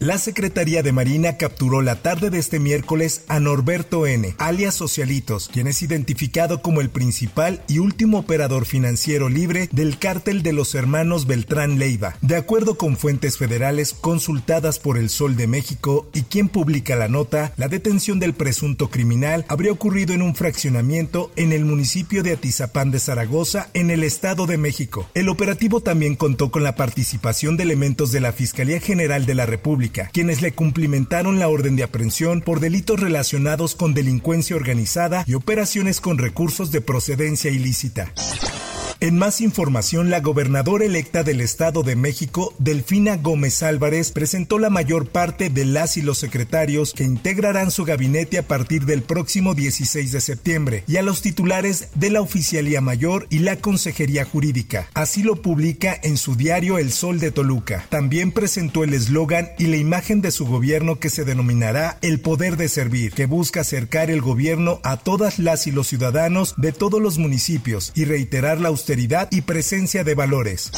La Secretaría de Marina capturó la tarde de este miércoles a Norberto N., alias Socialitos, quien es identificado como el principal y último operador financiero libre del cártel de los hermanos Beltrán Leiva. De acuerdo con fuentes federales consultadas por El Sol de México y quien publica la nota, la detención del presunto criminal habría ocurrido en un fraccionamiento en el municipio de Atizapán de Zaragoza, en el Estado de México. El operativo también contó con la participación de elementos de la Fiscalía General de la República quienes le cumplimentaron la orden de aprehensión por delitos relacionados con delincuencia organizada y operaciones con recursos de procedencia ilícita. En más información, la gobernadora electa del Estado de México, Delfina Gómez Álvarez, presentó la mayor parte de las y los secretarios que integrarán su gabinete a partir del próximo 16 de septiembre y a los titulares de la Oficialía Mayor y la Consejería Jurídica. Así lo publica en su diario El Sol de Toluca. También presentó el eslogan y la imagen de su gobierno que se denominará El Poder de Servir, que busca acercar el gobierno a todas las y los ciudadanos de todos los municipios y reiterar la y presencia de valores.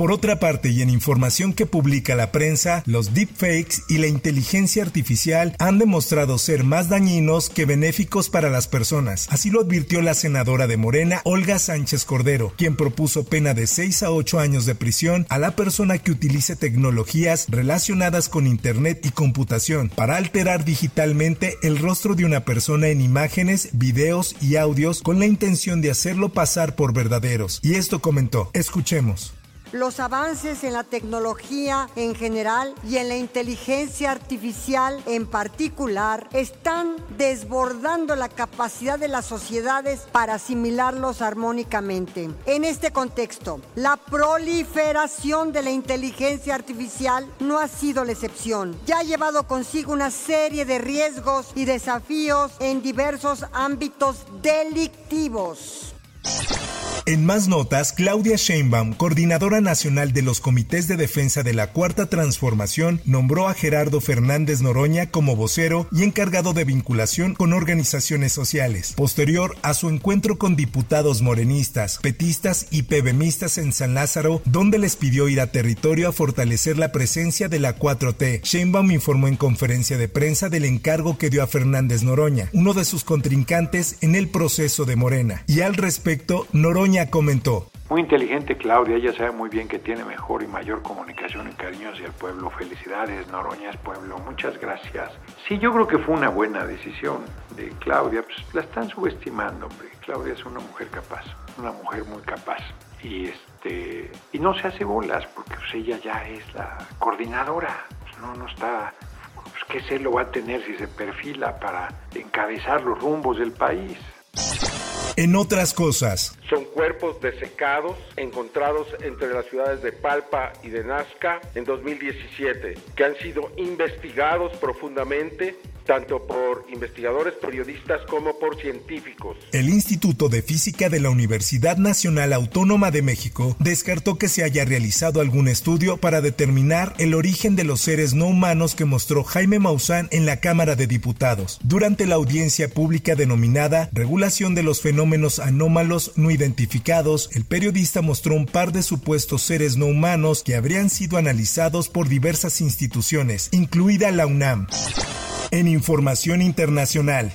Por otra parte, y en información que publica la prensa, los deepfakes y la inteligencia artificial han demostrado ser más dañinos que benéficos para las personas. Así lo advirtió la senadora de Morena, Olga Sánchez Cordero, quien propuso pena de 6 a 8 años de prisión a la persona que utilice tecnologías relacionadas con Internet y computación para alterar digitalmente el rostro de una persona en imágenes, videos y audios con la intención de hacerlo pasar por verdaderos. Y esto comentó. Escuchemos. Los avances en la tecnología en general y en la inteligencia artificial en particular están desbordando la capacidad de las sociedades para asimilarlos armónicamente. En este contexto, la proliferación de la inteligencia artificial no ha sido la excepción. Ya ha llevado consigo una serie de riesgos y desafíos en diversos ámbitos delictivos. En más notas, Claudia Sheinbaum, coordinadora nacional de los comités de defensa de la Cuarta Transformación, nombró a Gerardo Fernández Noroña como vocero y encargado de vinculación con organizaciones sociales. Posterior a su encuentro con diputados morenistas, petistas y pebemistas en San Lázaro, donde les pidió ir a territorio a fortalecer la presencia de la 4T, Sheinbaum informó en conferencia de prensa del encargo que dio a Fernández Noroña, uno de sus contrincantes en el proceso de Morena. Y al respecto, Noroña comentó. Muy inteligente Claudia, ella sabe muy bien que tiene mejor y mayor comunicación y cariño hacia el pueblo. Felicidades, Noroña es pueblo, muchas gracias. Sí, yo creo que fue una buena decisión de Claudia, pues la están subestimando, hombre. Claudia es una mujer capaz, una mujer muy capaz. Y este y no se hace bolas porque pues, ella ya es la coordinadora, pues, no no está pues, qué se lo va a tener si se perfila para encabezar los rumbos del país. En otras cosas. Son cuerpos desecados encontrados entre las ciudades de Palpa y de Nazca en 2017, que han sido investigados profundamente tanto por investigadores periodistas como por científicos. El Instituto de Física de la Universidad Nacional Autónoma de México descartó que se haya realizado algún estudio para determinar el origen de los seres no humanos que mostró Jaime Maussan en la Cámara de Diputados durante la audiencia pública denominada Regulación de los fenómenos anómalos no identificados. El periodista mostró un par de supuestos seres no humanos que habrían sido analizados por diversas instituciones, incluida la UNAM. En información internacional.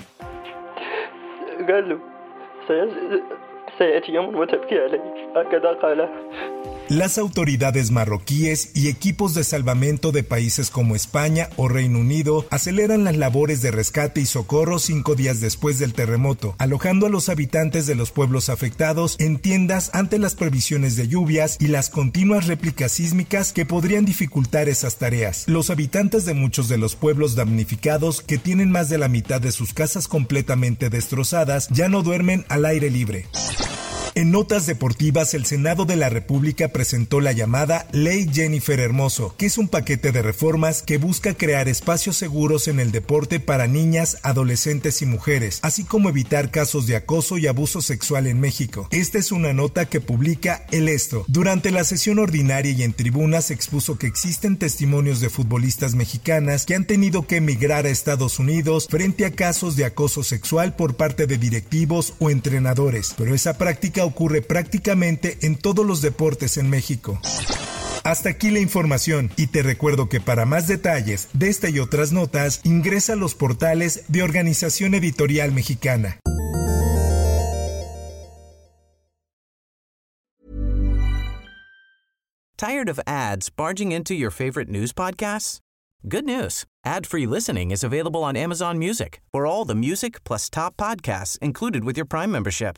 Las autoridades marroquíes y equipos de salvamento de países como España o Reino Unido aceleran las labores de rescate y socorro cinco días después del terremoto, alojando a los habitantes de los pueblos afectados en tiendas ante las previsiones de lluvias y las continuas réplicas sísmicas que podrían dificultar esas tareas. Los habitantes de muchos de los pueblos damnificados, que tienen más de la mitad de sus casas completamente destrozadas, ya no duermen al aire libre. En notas deportivas, el Senado de la República presentó la llamada Ley Jennifer Hermoso, que es un paquete de reformas que busca crear espacios seguros en el deporte para niñas, adolescentes y mujeres, así como evitar casos de acoso y abuso sexual en México. Esta es una nota que publica El Esto. Durante la sesión ordinaria y en tribunas expuso que existen testimonios de futbolistas mexicanas que han tenido que emigrar a Estados Unidos frente a casos de acoso sexual por parte de directivos o entrenadores, pero esa práctica ocurre prácticamente en todos los deportes en México. Hasta aquí la información y te recuerdo que para más detalles de esta y otras notas ingresa a los portales de Organización Editorial Mexicana. Tired of ads barging into your favorite news podcasts? Good news. Ad-free listening is available on Amazon Music. For all the music plus top podcasts included with your Prime membership.